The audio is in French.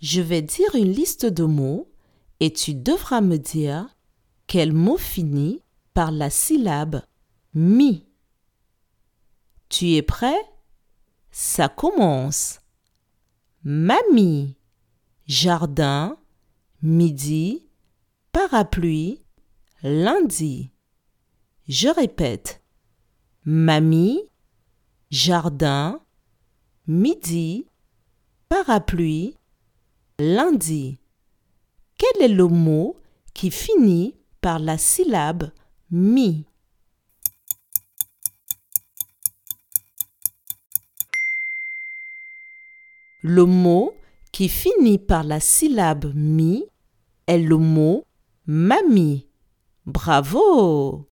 Je vais dire une liste de mots et tu devras me dire quel mot finit par la syllabe mi. Tu es prêt? Ça commence. Mamie, jardin, midi, parapluie, lundi. Je répète. Mamie, jardin, midi, parapluie, lundi. Quel est le mot qui finit par la syllabe mi? Le mot qui finit par la syllabe mi est le mot mamie. Bravo